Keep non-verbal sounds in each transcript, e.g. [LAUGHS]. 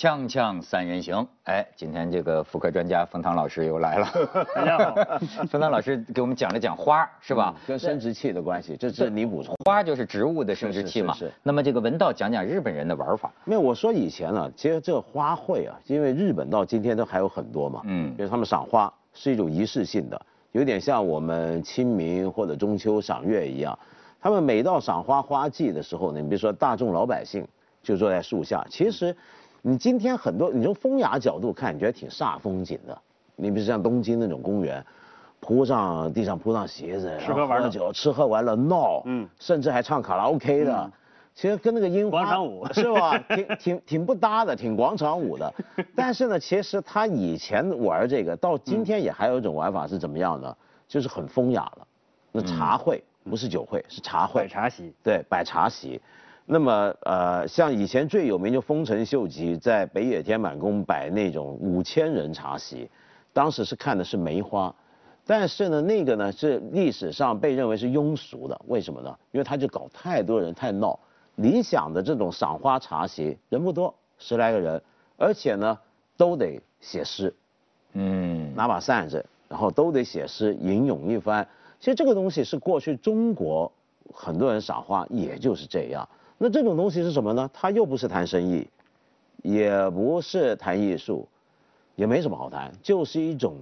锵锵三人行，哎，今天这个妇科专家冯唐老师又来了。大家好，[LAUGHS] 冯唐老师给我们讲了讲花，是吧？跟生殖器的关系，这是你补充。花就是植物的生殖器嘛。是是是。那么这个文道讲讲日本人的玩法。没有，我说以前呢，其实这个花卉啊，因为日本到今天都还有很多嘛。嗯。就是他们赏花是一种仪式性的，有点像我们清明或者中秋赏月一样。他们每到赏花花季的时候呢，你比如说大众老百姓就坐在树下，其实。你今天很多，你从风雅角度看，你觉得挺煞风景的。你比如像东京那种公园，铺上地上铺上鞋子，吃喝玩乐酒，吃喝玩乐闹，嗯，甚至还唱卡拉 OK 的。其实跟那个樱花广场舞 [LAUGHS] 是吧？挺挺挺不搭的，挺广场舞的。[LAUGHS] 但是呢，其实他以前玩这个，到今天也还有一种玩法是怎么样的？就是很风雅了。那茶会不是酒会，是茶会。摆茶席。对，摆茶席。那么呃，像以前最有名就丰臣秀吉在北野天满宫摆那种五千人茶席，当时是看的是梅花，但是呢，那个呢是历史上被认为是庸俗的，为什么呢？因为他就搞太多人太闹。理想的这种赏花茶席人不多，十来个人，而且呢都得写诗，嗯，拿把扇子，然后都得写诗吟咏一番。其实这个东西是过去中国很多人赏花也就是这样。那这种东西是什么呢？它又不是谈生意，也不是谈艺术，也没什么好谈，就是一种，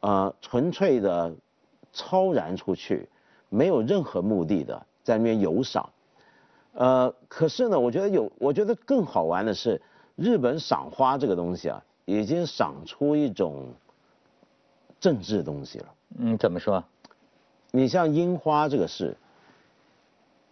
呃，纯粹的超然出去，没有任何目的的在那边游赏。呃，可是呢，我觉得有，我觉得更好玩的是，日本赏花这个东西啊，已经赏出一种政治东西了。嗯，怎么说？你像樱花这个事。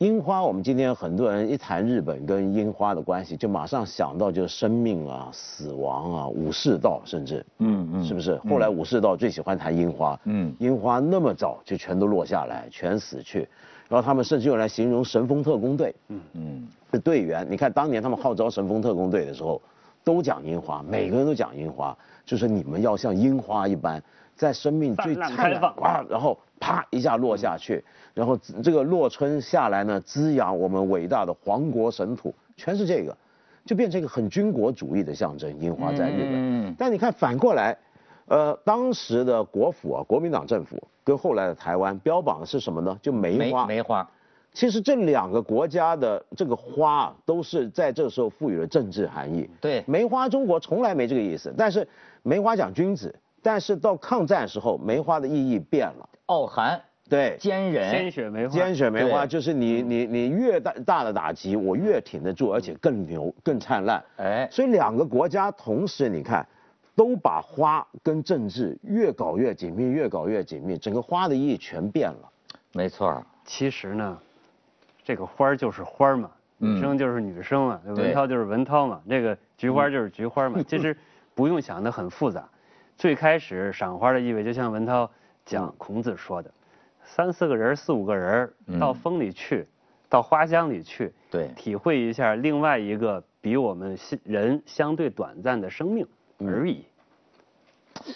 樱花，我们今天很多人一谈日本跟樱花的关系，就马上想到就是生命啊、死亡啊、武士道，甚至，嗯嗯，是不是？后来武士道最喜欢谈樱花，嗯，樱花那么早就全都落下来，全死去，然后他们甚至用来形容神风特工队，嗯嗯，的队员。你看当年他们号召神风特工队的时候，都讲樱花，每个人都讲樱花，就是你们要像樱花一般，在生命最灿烂啊，然后。啪一下落下去，然后这个落春下来呢，滋养我们伟大的皇国神土，全是这个，就变成一个很军国主义的象征。樱花在日本，但你看反过来，呃，当时的国府啊，国民党政府跟后来的台湾标榜的是什么呢？就梅花。梅花。其实这两个国家的这个花都是在这时候赋予了政治含义。对。梅花中国从来没这个意思，但是梅花讲君子，但是到抗战时候，梅花的意义变了。傲寒，对，坚韧，鲜血梅花，鲜血梅花就是你你你越大大的打击，我越挺得住，而且更牛更灿烂。哎，所以两个国家同时你看，都把花跟政治越搞越紧密，越搞越紧密，整个花的意义全变了。没错，其实呢，这个花就是花嘛，女生就是女生嘛，文涛就是文涛嘛，这个菊花就是菊花嘛，其实不用想的很复杂。最开始赏花的意味，就像文涛。讲孔子说的，三四个人、四五个人到风里去，到花香里去，对，体会一下另外一个比我们人相对短暂的生命而已。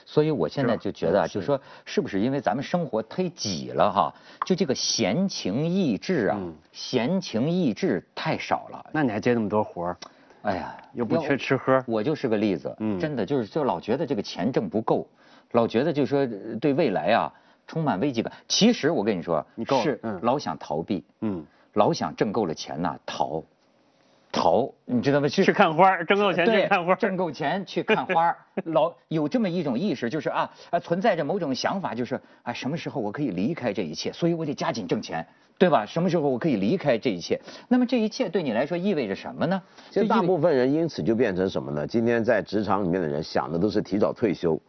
所以我现在就觉得，就说是不是因为咱们生活忒挤了哈？就这个闲情逸致啊，闲情逸致太少了。那你还接那么多活儿？哎呀，又不缺吃喝。我就是个例子，嗯真的就是就老觉得这个钱挣不够。老觉得就说对未来啊充满危机感。其实我跟你说，是老想逃避，嗯，老想挣够了钱呐逃，逃，你知道吗？去去看花，挣够钱去看花，挣够钱去看花。老有这么一种意识，就是啊啊存在着某种想法，就是啊什么时候我可以离开这一切，所以我得加紧挣钱，对吧？什么时候我可以离开这一切？那么这一切对你来说意味着什么呢？其实大部分人因此就变成什么呢？今天在职场里面的人想的都是提早退休。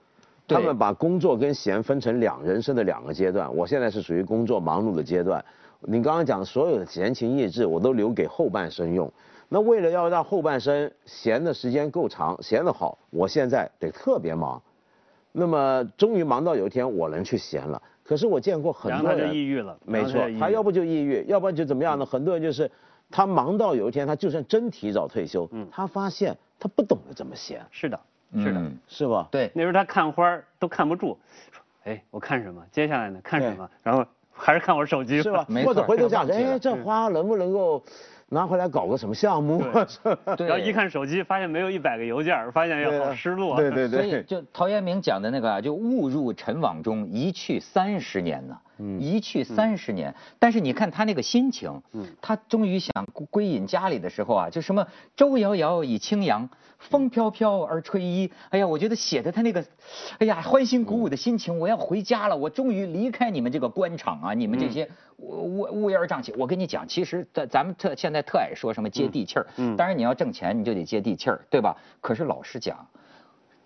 他们把工作跟闲分成两人生的两个阶段。我现在是属于工作忙碌的阶段。你刚刚讲所有的闲情逸致，我都留给后半生用。那为了要让后半生闲的时间够长，闲得好，我现在得特别忙。那么终于忙到有一天我能去闲了。可是我见过很多人，抑郁了。没错，他要不就抑郁，要不然就怎么样呢？很多人就是他忙到有一天，他就算真提早退休，嗯他发现他不懂得怎么闲。是的。是的，是吧？对，那时候他看花都看不住，说，哎，我看什么？接下来呢？看什么？然后还是看我手机，是吧？或者回头想，哎，这花能不能够拿回来搞个什么项目？[LAUGHS] 然后一看手机，发现没有一百个邮件，发现要好失落。对对对。所以就陶渊明讲的那个，就误入尘网中，一去三十年呢。一去三十年，但是你看他那个心情，他终于想归隐家里的时候啊，就什么舟遥遥以轻扬，风飘飘而吹衣。哎呀，我觉得写的他那个，哎呀，欢欣鼓舞的心情，我要回家了，我终于离开你们这个官场啊，你们这些乌乌烟瘴气。我跟你讲，其实咱咱们特现在特爱说什么接地气儿，当然你要挣钱你就得接地气儿，对吧？可是老实讲。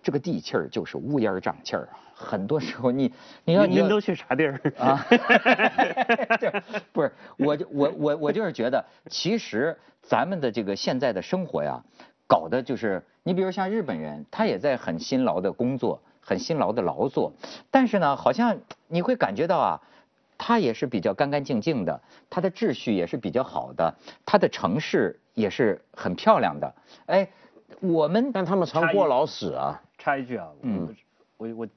这个地气儿就是乌烟瘴气儿啊！很多时候你，[LAUGHS] 你要您都去啥地儿啊？[LAUGHS] 不是，我就我我我就是觉得，其实咱们的这个现在的生活呀，搞的就是，你比如像日本人，他也在很辛劳的工作，很辛劳的劳作，但是呢，好像你会感觉到啊，他也是比较干干净净的，他的秩序也是比较好的，他的城市也是很漂亮的，哎。我们但他们常过劳死啊。插一句啊，嗯，我我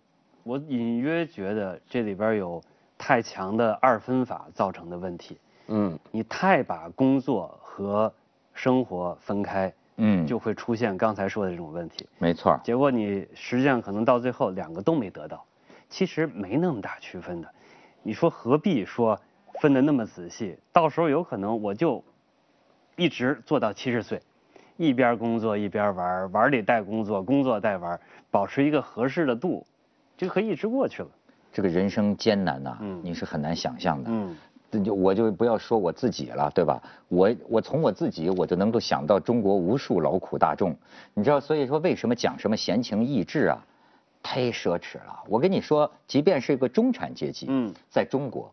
我隐约觉得这里边有太强的二分法造成的问题。嗯，你太把工作和生活分开，嗯，就会出现刚才说的这种问题。没错。结果你实际上可能到最后两个都没得到，其实没那么大区分的。你说何必说分的那么仔细？到时候有可能我就一直做到七十岁。一边工作一边玩，玩里带工作，工作带玩，保持一个合适的度，就可以一直过去了。这个人生艰难呐，嗯你是很难想象的。嗯，就我就不要说我自己了，对吧？我我从我自己我就能够想到中国无数劳苦大众，你知道，所以说为什么讲什么闲情逸致啊，太奢侈了。我跟你说，即便是一个中产阶级，嗯，在中国。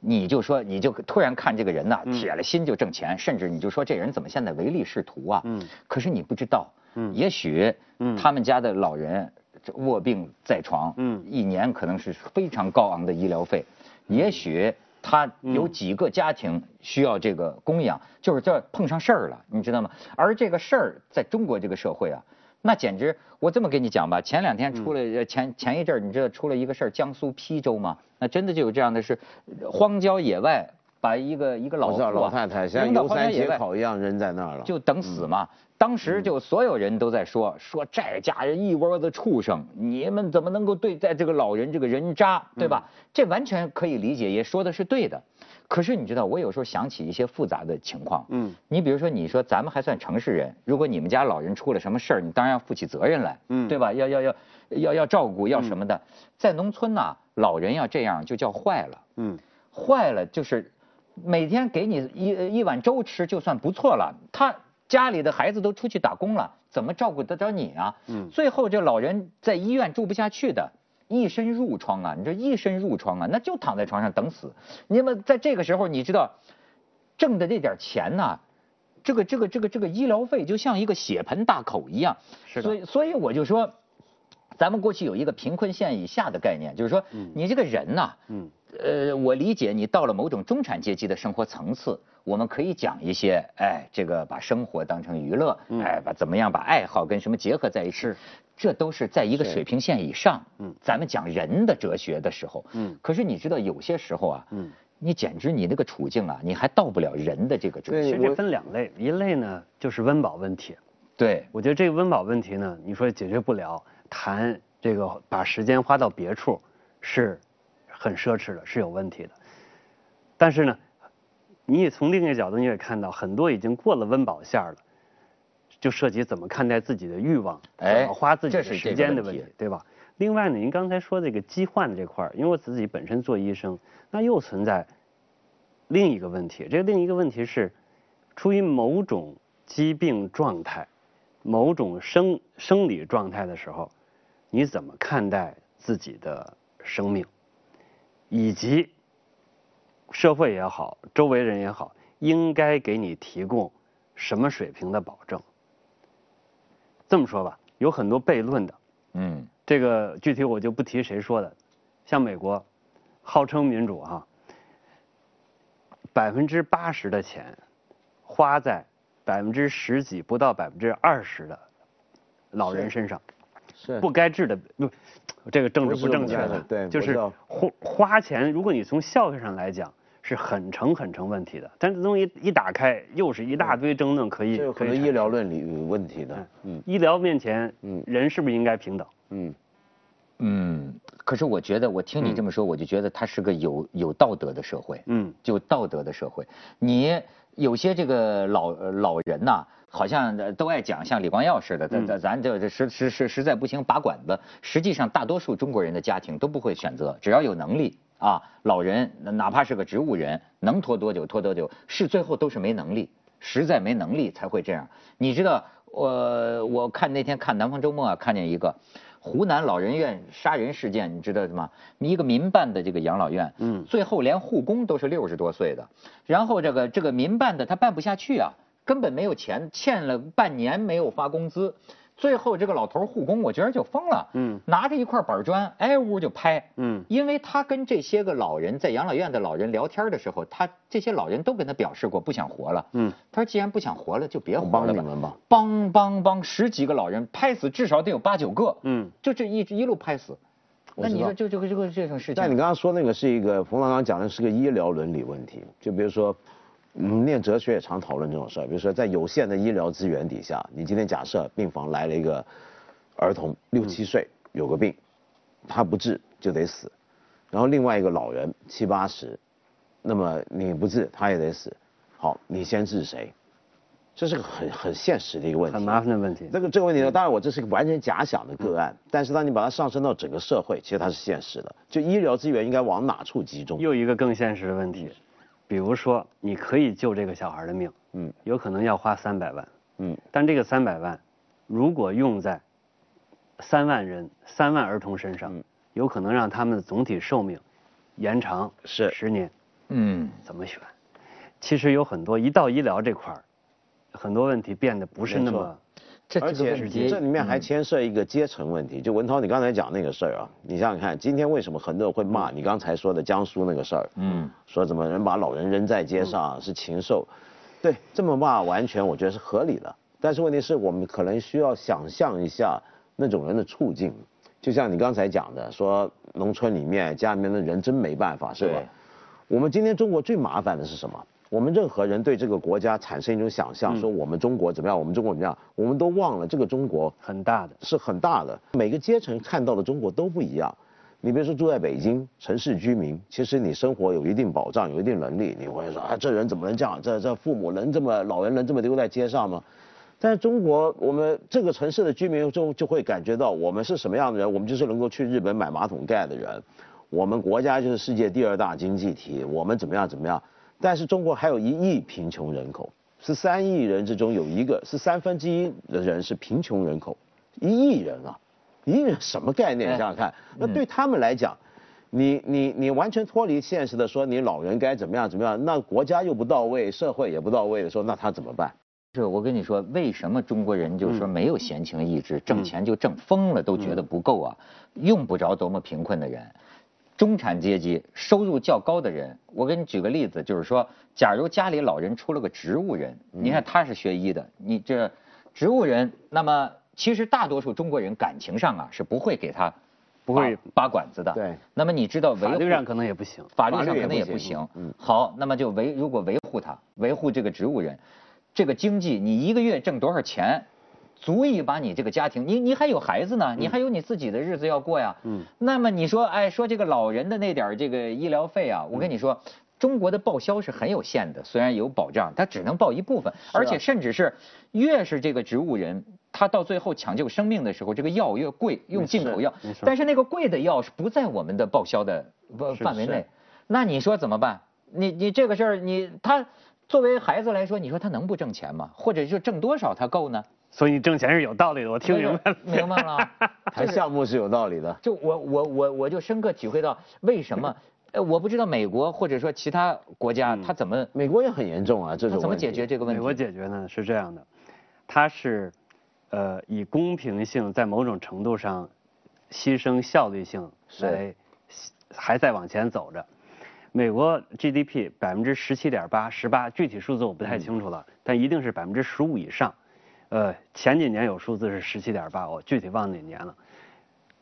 你就说，你就突然看这个人呐，铁了心就挣钱，甚至你就说这人怎么现在唯利是图啊？嗯。可是你不知道，嗯，也许，嗯，他们家的老人卧病在床，嗯，一年可能是非常高昂的医疗费，也许他有几个家庭需要这个供养，就是这碰上事儿了，你知道吗？而这个事儿在中国这个社会啊。那简直，我这么跟你讲吧，前两天出了前前一阵儿，你知道出了一个事儿，江苏邳州嘛？那真的就有这样的事，荒郊野外把一个一个老老太太像游山解考一样扔在那儿了，就等死嘛。当时就所有人都在说说这家人一窝子畜生，你们怎么能够对待这个老人这个人渣，对吧？这完全可以理解，也说的是对的。可是你知道，我有时候想起一些复杂的情况。嗯，你比如说，你说咱们还算城市人，如果你们家老人出了什么事儿，你当然要负起责任来，嗯，对吧？要要要要要照顾，要什么的。在农村呢，老人要这样就叫坏了。嗯，坏了就是每天给你一一碗粥吃就算不错了。他家里的孩子都出去打工了，怎么照顾得着你啊？嗯，最后这老人在医院住不下去的。一身褥疮啊！你这一身褥疮啊，那就躺在床上等死。那么在这个时候，你知道挣的这点钱呢，这个这个这个这个医疗费就像一个血盆大口一样。是所以所以我就说，咱们过去有一个贫困线以下的概念，就是说，你这个人呐，嗯，呃，我理解你到了某种中产阶级的生活层次。我们可以讲一些，哎，这个把生活当成娱乐，哎，把怎么样把爱好跟什么结合在一起，这都是在一个水平线以上。嗯，咱们讲人的哲学的时候，嗯，可是你知道有些时候啊，嗯，你简直你那个处境啊，你还到不了人的这个哲学。这分两类，一类呢就是温饱问题。对，我觉得这个温饱问题呢，你说解决不了，谈这个把时间花到别处，是很奢侈的，是有问题的。但是呢。你也从另一个角度，你也看到很多已经过了温饱线了，就涉及怎么看待自己的欲望，怎么花自己的时间的问题，对吧？另外呢，您刚才说这个疾患这块儿，因为我自己本身做医生，那又存在另一个问题。这个另一个问题是，出于某种疾病状态、某种生生理状态的时候，你怎么看待自己的生命，以及？社会也好，周围人也好，应该给你提供什么水平的保证？这么说吧，有很多悖论的。嗯，这个具体我就不提谁说的。像美国，号称民主哈，百分之八十的钱花在百分之十几不到百分之二十的老人身上，是不该治的不。这个政治不正确的，对，就是花花钱。如果你从效率上来讲。是很成很成问题的。但这东西一打开，又是一大堆争论可以。这有可能医疗伦理有问题的。嗯。医疗面前，嗯，人是不是应该平等？嗯。嗯。可是我觉得，我听你这么说，我就觉得它是个有有道德的社会。嗯。就道德的社会，你有些这个老老人呐。好像都爱讲像李光耀似的，咱咱咱就实实实实在不行拔管子。实际上，大多数中国人的家庭都不会选择，只要有能力啊，老人哪怕是个植物人，能拖多久拖多久，是最后都是没能力，实在没能力才会这样。你知道，我我看那天看《南方周末》啊，看见一个。湖南老人院杀人事件，你知道吗？一个民办的这个养老院，嗯，最后连护工都是六十多岁的，然后这个这个民办的他办不下去啊。根本没有钱，欠了半年没有发工资，最后这个老头护工，我觉得就疯了，嗯，拿着一块板砖挨屋就拍，嗯，因为他跟这些个老人在养老院的老人聊天的时候，他这些老人都跟他表示过不想活了，嗯，他说既然不想活了，就别活了。吧，帮帮帮，十几个老人拍死至少得有八九个，嗯，就这一一路拍死，那你说就这个这个这种事情，但你刚刚说那个是一个冯刚刚讲的是个医疗伦理问题，就比如说。嗯，念哲学也常讨论这种事儿，比如说在有限的医疗资源底下，你今天假设病房来了一个儿童六七岁有个病，他不治就得死，然后另外一个老人七八十，那么你不治他也得死，好，你先治谁？这是个很很现实的一个问题，很麻烦的问题。这个这个问题呢，当然我这是个完全假想的个案，但是当你把它上升到整个社会，其实它是现实的。就医疗资源应该往哪处集中？又一个更现实的问题。比如说，你可以救这个小孩的命，嗯，有可能要花三百万，嗯，但这个三百万，如果用在三万人、三万儿童身上，有可能让他们的总体寿命延长是。十年，嗯，怎么选？其实有很多，一到医疗这块儿，很多问题变得不是那么。而且这里面还牵涉一个阶层问题，就文涛，你刚才讲那个事儿啊，你想想看，今天为什么很多人会骂你刚才说的江苏那个事儿？嗯，说怎么人把老人扔在街上是禽兽？对，这么骂完全我觉得是合理的。但是问题是我们可能需要想象一下那种人的处境，就像你刚才讲的，说农村里面家里面的人真没办法，是吧？我们今天中国最麻烦的是什么？我们任何人对这个国家产生一种想象，说我们中国怎么样，我们中国怎么样，我们都忘了这个中国很大的，是很大的。每个阶层看到的中国都不一样。你比如说住在北京城市居民，其实你生活有一定保障，有一定能力，你会说啊，这人怎么能这样？这这父母能这么老人能这么丢在街上吗？但是中国，我们这个城市的居民就就会感觉到，我们是什么样的人？我们就是能够去日本买马桶盖的人，我们国家就是世界第二大经济体，我们怎么样怎么样？但是中国还有一亿贫穷人口，十三亿人之中有一个是三分之一的人是贫穷人口，一亿人啊，一亿人什么概念？想想看，那对他们来讲，你你你完全脱离现实的说，你老人该怎么样怎么样？那国家又不到位，社会也不到位的时候，那他怎么办？是我跟你说，为什么中国人就是说没有闲情逸致，挣钱就挣疯了，都觉得不够啊？用不着多么贫困的人。中产阶级收入较高的人，我给你举个例子，就是说，假如家里老人出了个植物人，你看他是学医的，你这植物人，那么其实大多数中国人感情上啊是不会给他，不会拔管子的。对。那么你知道，法律上可能也不行，法律上可能也不行。嗯。好，那么就维如果维护他，维护这个植物人，这个经济你一个月挣多少钱？足以把你这个家庭，你你还有孩子呢，你还有你自己的日子要过呀。嗯。那么你说，哎，说这个老人的那点这个医疗费啊，我跟你说，中国的报销是很有限的，虽然有保障，它只能报一部分，而且甚至是越是这个植物人，他到最后抢救生命的时候，这个药越贵，用进口药。但是那个贵的药是不在我们的报销的范围内，那你说怎么办？你你这个事儿，你他作为孩子来说，你说他能不挣钱吗？或者就挣多少他够呢？所以你挣钱是有道理的，我听明白了。明白了，[LAUGHS] 谈项目是有道理的。就我我我我就深刻体会到为什么，[LAUGHS] 呃，我不知道美国或者说其他国家他怎么，美国也很严重啊，这种怎么解决这个问题？美国解决呢是这样的，它是，呃，以公平性在某种程度上，牺牲效率性来，还在往前走着。美国 GDP 百分之十七点八十八，具体数字我不太清楚了，但一定是百分之十五以上。呃，前几年有数字是十七点八，我具体忘哪年了。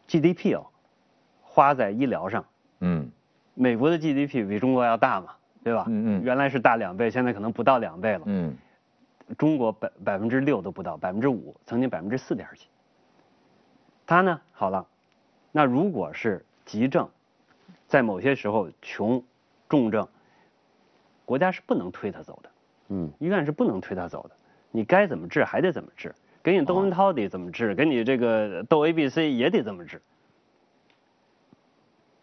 GDP 哦，花在医疗上，嗯，美国的 GDP 比中国要大嘛，对吧？嗯嗯。原来是大两倍，现在可能不到两倍了。嗯。中国百百分之六都不到，百分之五，曾经百分之四点几。他呢，好了，那如果是急症，在某些时候穷、重症，国家是不能推他走的。嗯。医院是不能推他走的，你该怎么治还得怎么治，给你窦文涛得怎么治，给你这个窦 A、B、C 也得怎么治。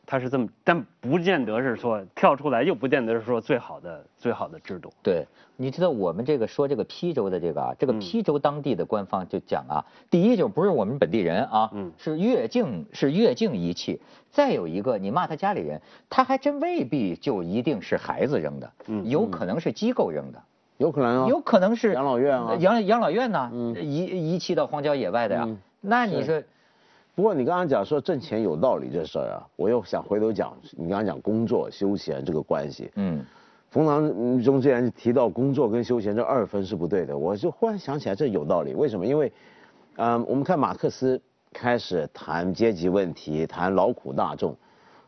他是这么，但不见得是说跳出来，又不见得是说最好的最好的制度。对，你知道我们这个说这个邳州的这个啊，这个邳州当地的官方就讲啊，第一就不是我们本地人啊，是越境是越境遗弃。再有一个，你骂他家里人，他还真未必就一定是孩子扔的，有可能是机构扔的，有可能啊，有可能是养老院啊，养养老院呢，遗遗弃到荒郊野外的呀。那你说？不过你刚刚讲说挣钱有道理这事儿啊，我又想回头讲你刚刚讲工作休闲这个关系。嗯，冯唐中既然提到工作跟休闲这二分是不对的，我就忽然想起来这有道理。为什么？因为，嗯，我们看马克思开始谈阶级问题，谈劳苦大众，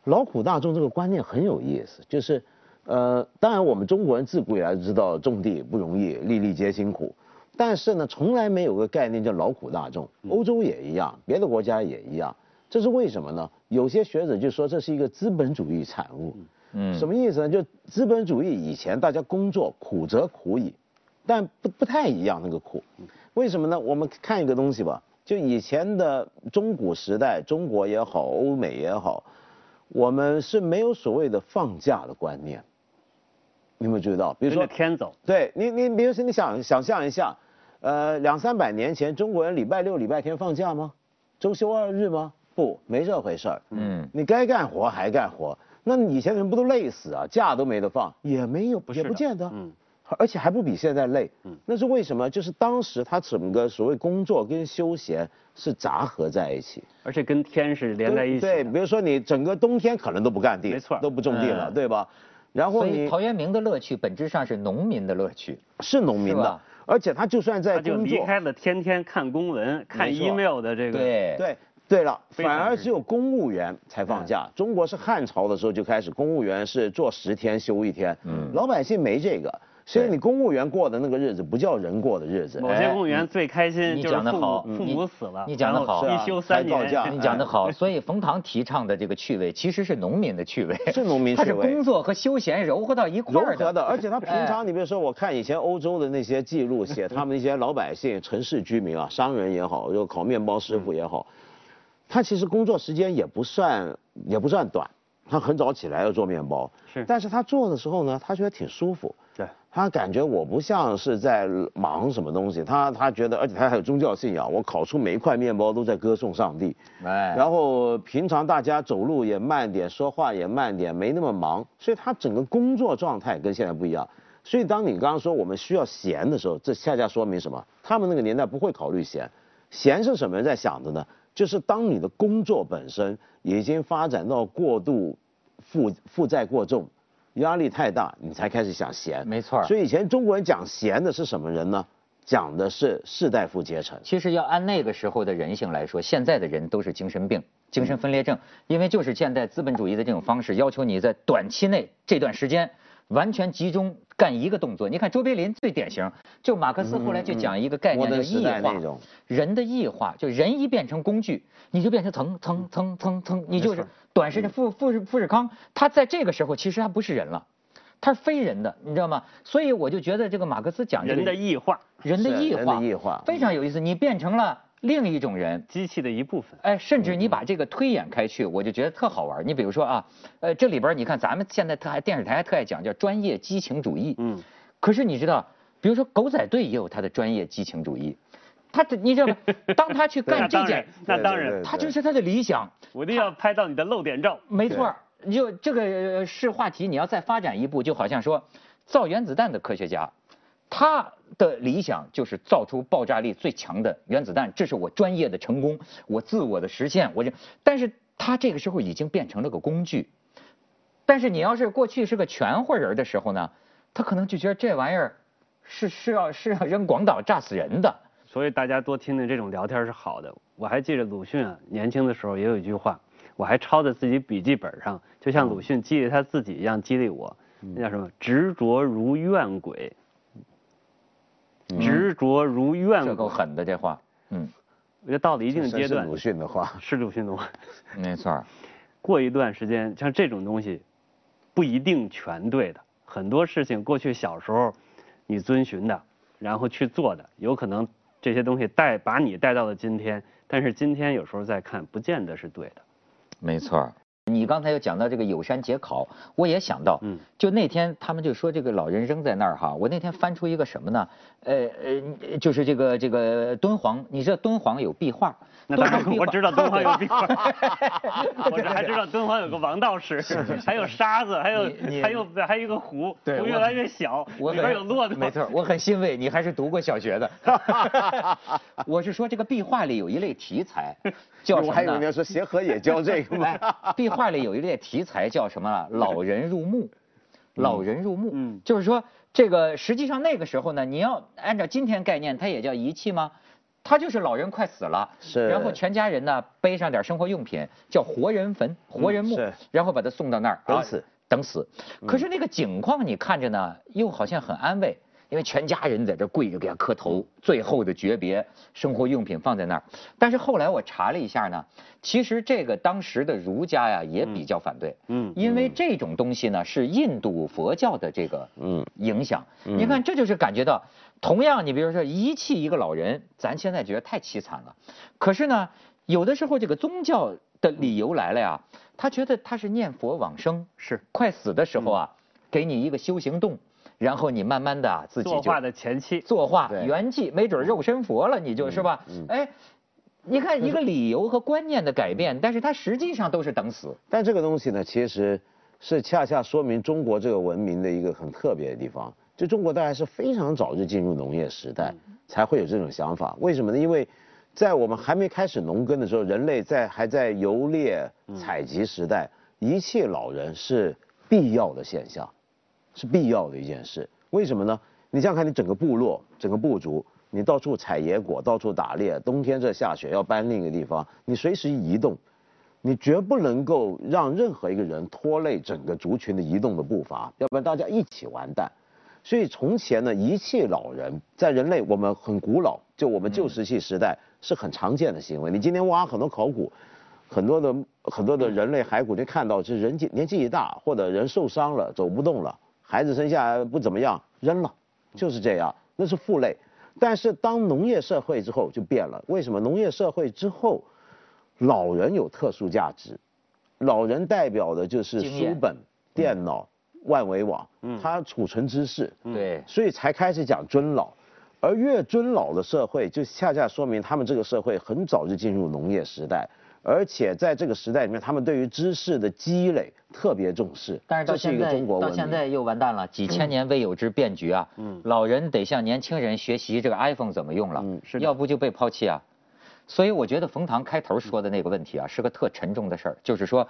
劳苦大众这个观念很有意思，就是，呃，当然我们中国人自古以来知道种地不容易，粒粒皆辛苦。但是呢，从来没有个概念叫劳苦大众。欧洲也一样，别的国家也一样。这是为什么呢？有些学者就说这是一个资本主义产物。嗯，什么意思呢？就资本主义以前大家工作苦则苦矣，但不不太一样那个苦。为什么呢？我们看一个东西吧，就以前的中古时代，中国也好，欧美也好，我们是没有所谓的放假的观念。你有没有注意到？比如说天走。对你，你比如说你想想象一下。呃，两三百年前，中国人礼拜六、礼拜天放假吗？周休二日吗？不，没这回事儿。嗯，你该干活还干活，那以前人不都累死啊？假都没得放，也没有，也不见得。嗯，而且还不比现在累。嗯，那是为什么？就是当时他整个所谓工作跟休闲是杂合在一起，而且跟天是连在一起。对，比如说你整个冬天可能都不干地，没错，都不种地了，对吧？然后你陶渊明的乐趣本质上是农民的乐趣，是农民的。而且他就算在工作，他就离开了天天看公文、看 email 的这个。对对对了，反而只有公务员才放假。中国是汉朝的时候就开始，公务员是做十天休一天，嗯，老百姓没这个。所以你公务员过的那个日子不叫人过的日子。某些公务员最开心就是父母父母死了，你讲的好，一休三年，你讲的好。所以冯唐提倡的这个趣味其实是农民的趣味，是农民 [LAUGHS] 趣味。他是工作和休闲糅合到一块儿的，而且他平常，你比如说我看以前欧洲的那些记录，写他们那些老百姓、[LAUGHS] 城市居民啊，商人也好，就烤面包师傅也好，他其实工作时间也不算也不算短，他很早起来要做面包，是，但是他做的时候呢，他觉得挺舒服。对。他感觉我不像是在忙什么东西，他他觉得，而且他还有宗教信仰，我烤出每一块面包都在歌颂上帝。哎，然后平常大家走路也慢点，说话也慢点，没那么忙，所以他整个工作状态跟现在不一样。所以当你刚刚说我们需要闲的时候，这恰恰说明什么？他们那个年代不会考虑闲，闲是什么人在想的呢？就是当你的工作本身已经发展到过度负负债过重。压力太大，你才开始想闲。没错。所以以前中国人讲闲的是什么人呢？讲的是士大夫阶层。其实要按那个时候的人性来说，现在的人都是精神病、精神分裂症，因为就是现代资本主义的这种方式，要求你在短期内这段时间完全集中干一个动作。你看卓别林最典型，就马克思后来就讲一个概念叫异化，人的异化，就人一变成工具，你就变成蹭蹭蹭蹭蹭，你就是。短时间，富富士富士康，他在这个时候其实他不是人了，他是非人的，你知道吗？所以我就觉得这个马克思讲人的异化，人的异化，异化非常有意思。你变成了另一种人，机器的一部分。哎，甚至你把这个推演开去，我就觉得特好玩。你比如说啊，呃，这里边你看咱们现在特还电视台还特爱讲叫专业激情主义，嗯，可是你知道，比如说狗仔队也有他的专业激情主义。他，你知道吗？当他去干 [LAUGHS] 这件，那当然，他就是他的理想。我一定要拍到你的露点照。没错，就这个是话题，你要再发展一步，就好像说，造原子弹的科学家，他的理想就是造出爆炸力最强的原子弹，这是我专业的成功，我自我的实现。我就，但是他这个时候已经变成了个工具。但是你要是过去是个全乎人的时候呢，他可能就觉得这玩意儿是是要是要扔广岛炸死人的。所以大家多听听这种聊天是好的。我还记得鲁迅啊，年轻的时候也有一句话，我还抄在自己笔记本上，就像鲁迅激励他自己一样激励我。那叫什么？执着如怨鬼。执着如怨鬼。这够狠的这话。嗯。我觉得到了一定阶段。是鲁迅的话。是鲁迅的话。[LAUGHS] 没错。过一段时间，像这种东西，不一定全对的。很多事情，过去小时候你遵循的，然后去做的，有可能这些东西带把你带到了今天，但是今天有时候再看，不见得是对的。没错。你刚才又讲到这个有山节考，我也想到，嗯，就那天他们就说这个老人扔在那儿哈，我那天翻出一个什么呢？呃呃，就是这个这个敦煌，你知道敦煌有壁画。那当然，我知道敦煌有壁画，[LAUGHS] 我这还知道敦煌有个王道士，还有沙子，还有还有还有一个湖，湖越来越小，里边有骆驼。没错，我很欣慰，你还是读过小学的。[LAUGHS] 我是说这个壁画里有一类题材，叫什么？我还以为你要说协和也教这个吗？壁画里有一类题材叫什么？老人入墓，老人入墓。嗯，就是说这个实际上那个时候呢，你要按照今天概念，它也叫遗弃吗？他就是老人快死了，是，然后全家人呢背上点生活用品，叫活人坟、活人墓，然后把他送到那儿等死，等死。可是那个景况你看着呢，又好像很安慰。因为全家人在这跪着给他磕头，最后的诀别，生活用品放在那儿。但是后来我查了一下呢，其实这个当时的儒家呀也比较反对，嗯，因为这种东西呢是印度佛教的这个嗯影响。你看这就是感觉到，同样你比如说遗弃一个老人，咱现在觉得太凄惨了。可是呢，有的时候这个宗教的理由来了呀，他觉得他是念佛往生，是快死的时候啊，给你一个修行洞。然后你慢慢的自己作画的前期作画圆寂，没准肉身佛了，你就是吧？哎，你看一个理由和观念的改变，但是它实际上都是等死。但这个东西呢，其实是恰恰说明中国这个文明的一个很特别的地方。就中国大概是非常早就进入农业时代，才会有这种想法。为什么呢？因为在我们还没开始农耕的时候，人类在还在游猎采集时代，遗弃老人是必要的现象。是必要的一件事，为什么呢？你想想看，你整个部落、整个部族，你到处采野果、到处打猎，冬天这下雪要搬另一个地方，你随时移动，你绝不能够让任何一个人拖累整个族群的移动的步伐，要不然大家一起完蛋。所以从前呢，遗弃老人在人类我们很古老，就我们旧石器时代是很常见的行为。你今天挖很多考古，很多的很多的人类骸骨，就看到是人年纪一大，或者人受伤了，走不动了。孩子生下来不怎么样，扔了，就是这样，那是负累。但是当农业社会之后就变了，为什么？农业社会之后，老人有特殊价值，老人代表的就是书本、电脑、万维网，他储存知识，对，所以才开始讲尊老。而越尊老的社会，就恰恰说明他们这个社会很早就进入农业时代。而且在这个时代里面，他们对于知识的积累特别重视。但是到现在，到现在又完蛋了，几千年未有之变局啊！嗯，老人得向年轻人学习这个 iPhone 怎么用了，要不就被抛弃啊。所以我觉得冯唐开头说的那个问题啊，是个特沉重的事儿，就是说，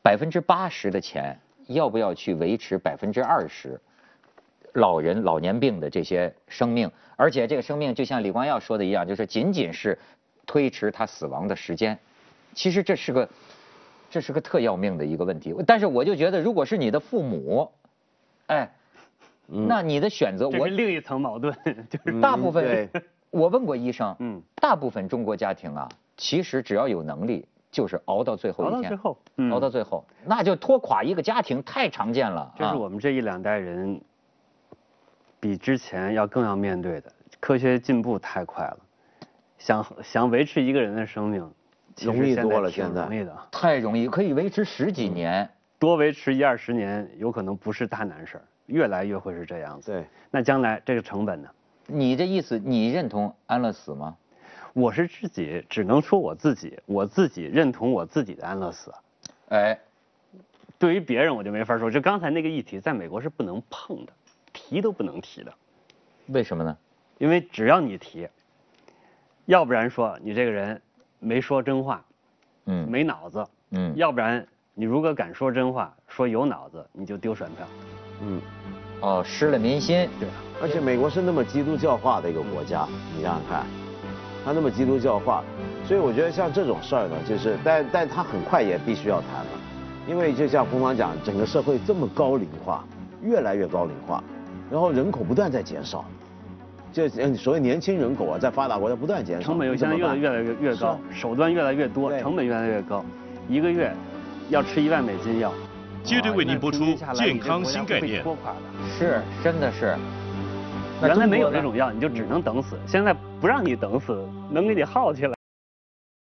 百分之八十的钱要不要去维持百分之二十老人老年病的这些生命？而且这个生命就像李光耀说的一样，就是仅仅是推迟他死亡的时间。其实这是个，这是个特要命的一个问题。但是我就觉得，如果是你的父母，哎，那你的选择，我另一层矛盾，[LAUGHS] 就是大部分，[LAUGHS] 我问过医生，嗯，大部分中国家庭啊，其实只要有能力，就是熬到最后一天，熬到最后，熬到最后，那就拖垮一个家庭太常见了。这是我们这一两代人比之前要更要面对的。科学进步太快了，想想维持一个人的生命。容易多了，现在容易的太容易，可以维持十几年，多维持一二十年，有可能不是大难事儿，越来越会是这样子。对，那将来这个成本呢？你这意思，你认同安乐死吗？我是自己，只能说我自己，我自己认同我自己的安乐死。哎，对于别人我就没法说。就刚才那个议题，在美国是不能碰的，提都不能提的。为什么呢？因为只要你提，要不然说你这个人。没说真话，嗯，没脑子，嗯，要不然你如果敢说真话，说有脑子，你就丢选票，嗯，哦，失了民心，对，而且美国是那么基督教化的一个国家，你想想看，他那么基督教化，所以我觉得像这种事儿呢，就是，但但他很快也必须要谈了，因为就像冯芳讲，整个社会这么高龄化，越来越高龄化，然后人口不断在减少，这所谓年轻人口啊，在发达国家不断减少，成本又现在越来越来越越高，手段越来越多，成本越来越高，一个月要吃一万美金药。接着为您播出健康新概念。是，真的是。原来没有这种药，你就只能等死。现在不让你等死，能给你耗起来。